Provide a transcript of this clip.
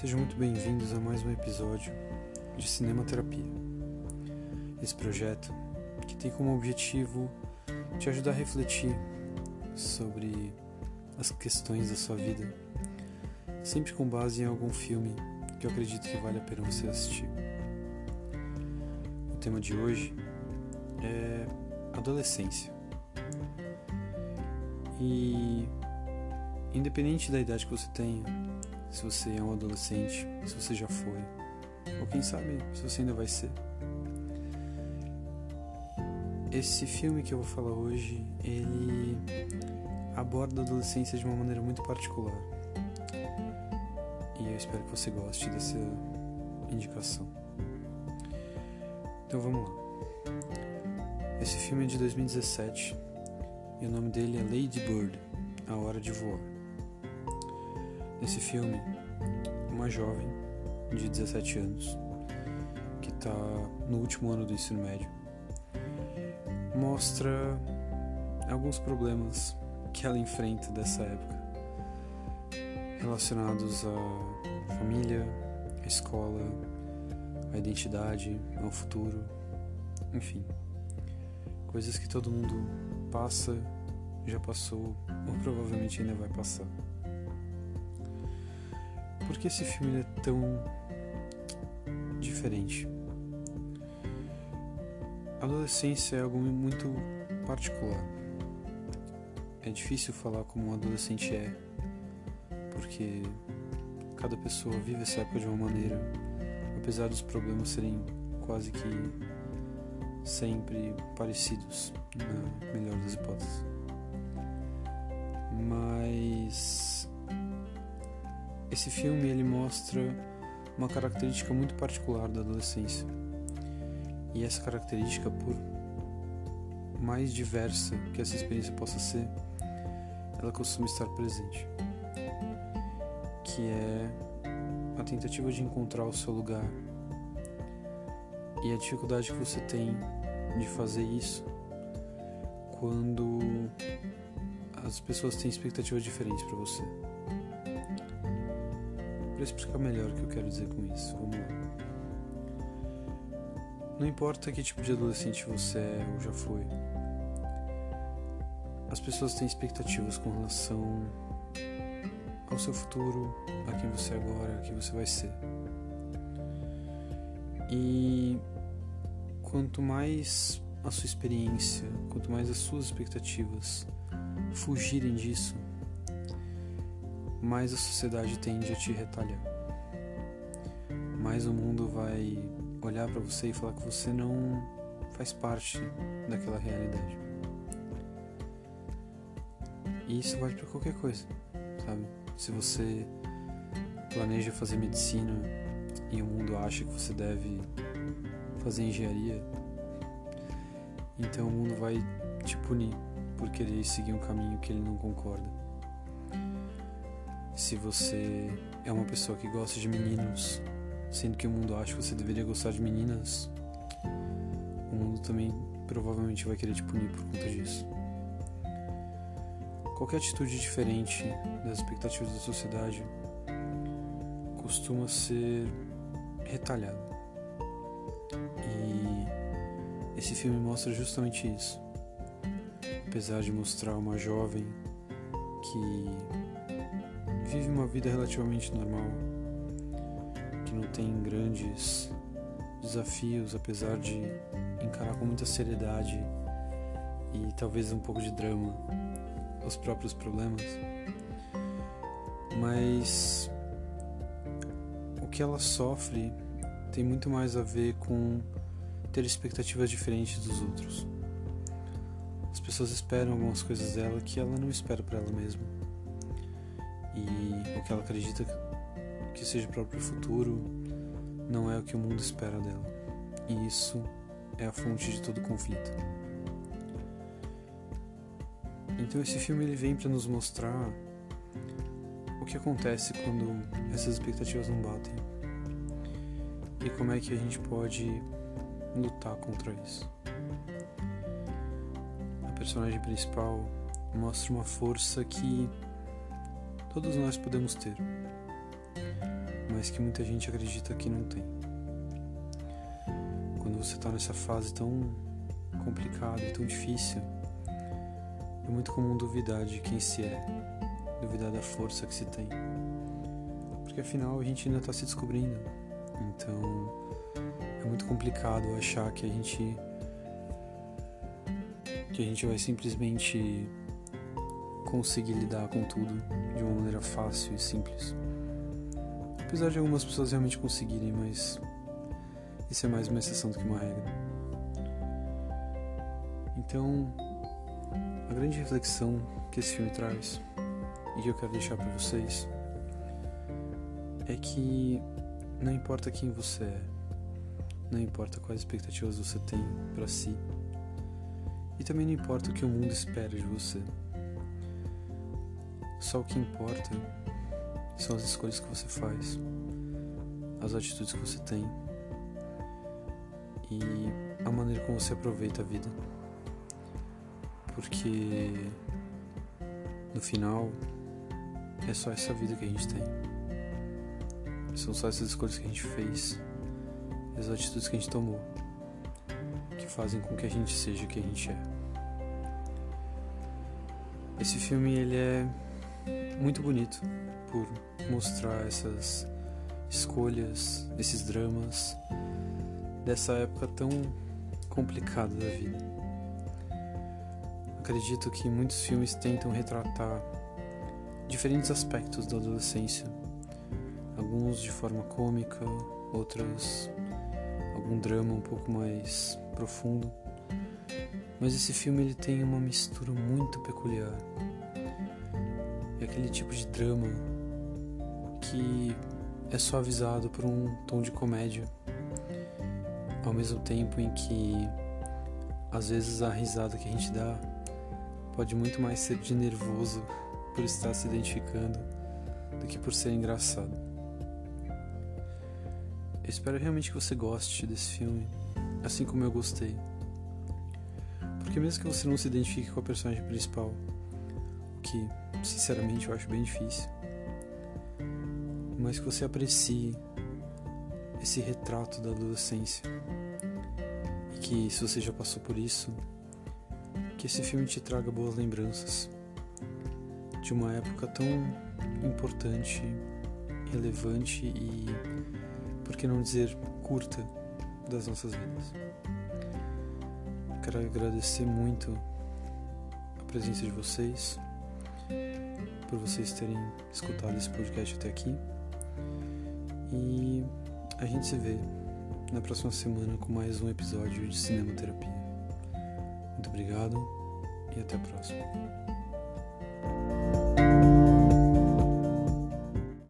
Sejam muito bem-vindos a mais um episódio de Cinema Terapia. Esse projeto que tem como objetivo te ajudar a refletir sobre as questões da sua vida, sempre com base em algum filme que eu acredito que vale a pena você assistir. O tema de hoje é adolescência. E independente da idade que você tenha, se você é um adolescente, se você já foi, ou quem sabe se você ainda vai ser. Esse filme que eu vou falar hoje, ele aborda a adolescência de uma maneira muito particular. E eu espero que você goste dessa indicação. Então vamos lá. Esse filme é de 2017 e o nome dele é Lady Bird, A Hora de Voar. Nesse filme, uma jovem de 17 anos, que está no último ano do ensino médio, mostra alguns problemas que ela enfrenta dessa época, relacionados à família, à escola, à identidade, ao futuro, enfim, coisas que todo mundo passa, já passou ou provavelmente ainda vai passar. Por que esse filme é tão diferente? A adolescência é algo muito particular. É difícil falar como um adolescente é, porque cada pessoa vive essa época de uma maneira, apesar dos problemas serem quase que sempre parecidos, na melhor das hipóteses. Mas esse filme ele mostra uma característica muito particular da adolescência. E essa característica, por mais diversa que essa experiência possa ser, ela costuma estar presente. Que é a tentativa de encontrar o seu lugar e a dificuldade que você tem de fazer isso quando as pessoas têm expectativas diferentes para você para explicar melhor o que eu quero dizer com isso. Vamos lá. Não importa que tipo de adolescente você é ou já foi, as pessoas têm expectativas com relação ao seu futuro, a quem você é agora, a quem você vai ser. E quanto mais a sua experiência, quanto mais as suas expectativas fugirem disso, mais a sociedade tende a te retalhar. Mais o mundo vai olhar para você e falar que você não faz parte daquela realidade. E isso vale para qualquer coisa, sabe? Se você planeja fazer medicina e o mundo acha que você deve fazer engenharia, então o mundo vai te punir por querer seguir um caminho que ele não concorda. Se você é uma pessoa que gosta de meninos, sendo que o mundo acha que você deveria gostar de meninas, o mundo também provavelmente vai querer te punir por conta disso. Qualquer atitude diferente das expectativas da sociedade costuma ser retalhada. E esse filme mostra justamente isso. Apesar de mostrar uma jovem que vive uma vida relativamente normal, que não tem grandes desafios, apesar de encarar com muita seriedade e talvez um pouco de drama os próprios problemas. Mas o que ela sofre tem muito mais a ver com ter expectativas diferentes dos outros. As pessoas esperam algumas coisas dela que ela não espera para ela mesma e o que ela acredita que seja o próprio futuro não é o que o mundo espera dela. E isso é a fonte de todo conflito. Então esse filme ele vem para nos mostrar o que acontece quando essas expectativas não batem e como é que a gente pode lutar contra isso. A personagem principal mostra uma força que todos nós podemos ter. mas que muita gente acredita que não tem. Quando você está nessa fase tão complicada e tão difícil, é muito comum duvidar de quem se é, duvidar da força que se tem. Porque afinal a gente ainda está se descobrindo. Então é muito complicado achar que a gente que a gente vai simplesmente conseguir lidar com tudo de uma maneira fácil e simples. Apesar de algumas pessoas realmente conseguirem, mas isso é mais uma exceção do que uma regra. Então, a grande reflexão que esse filme traz e que eu quero deixar para vocês é que não importa quem você é, não importa quais expectativas você tem para si, e também não importa o que o mundo espera de você. Só o que importa são as escolhas que você faz, as atitudes que você tem e a maneira como você aproveita a vida. Porque no final é só essa vida que a gente tem. São só essas escolhas que a gente fez as atitudes que a gente tomou que fazem com que a gente seja o que a gente é. Esse filme ele é muito bonito por mostrar essas escolhas, esses dramas dessa época tão complicada da vida. Acredito que muitos filmes tentam retratar diferentes aspectos da adolescência, alguns de forma cômica, outros algum drama um pouco mais profundo. Mas esse filme ele tem uma mistura muito peculiar é aquele tipo de drama que é suavizado por um tom de comédia, ao mesmo tempo em que às vezes a risada que a gente dá pode muito mais ser de nervoso por estar se identificando do que por ser engraçado. Eu espero realmente que você goste desse filme, assim como eu gostei. Porque mesmo que você não se identifique com a personagem principal, o que sinceramente eu acho bem difícil. Mas que você aprecie esse retrato da adolescência. E que se você já passou por isso, que esse filme te traga boas lembranças de uma época tão importante, relevante e, por que não dizer, curta das nossas vidas. Quero agradecer muito a presença de vocês por vocês terem escutado esse podcast até aqui. E a gente se vê na próxima semana com mais um episódio de Cinema Terapia. Muito obrigado e até a próxima.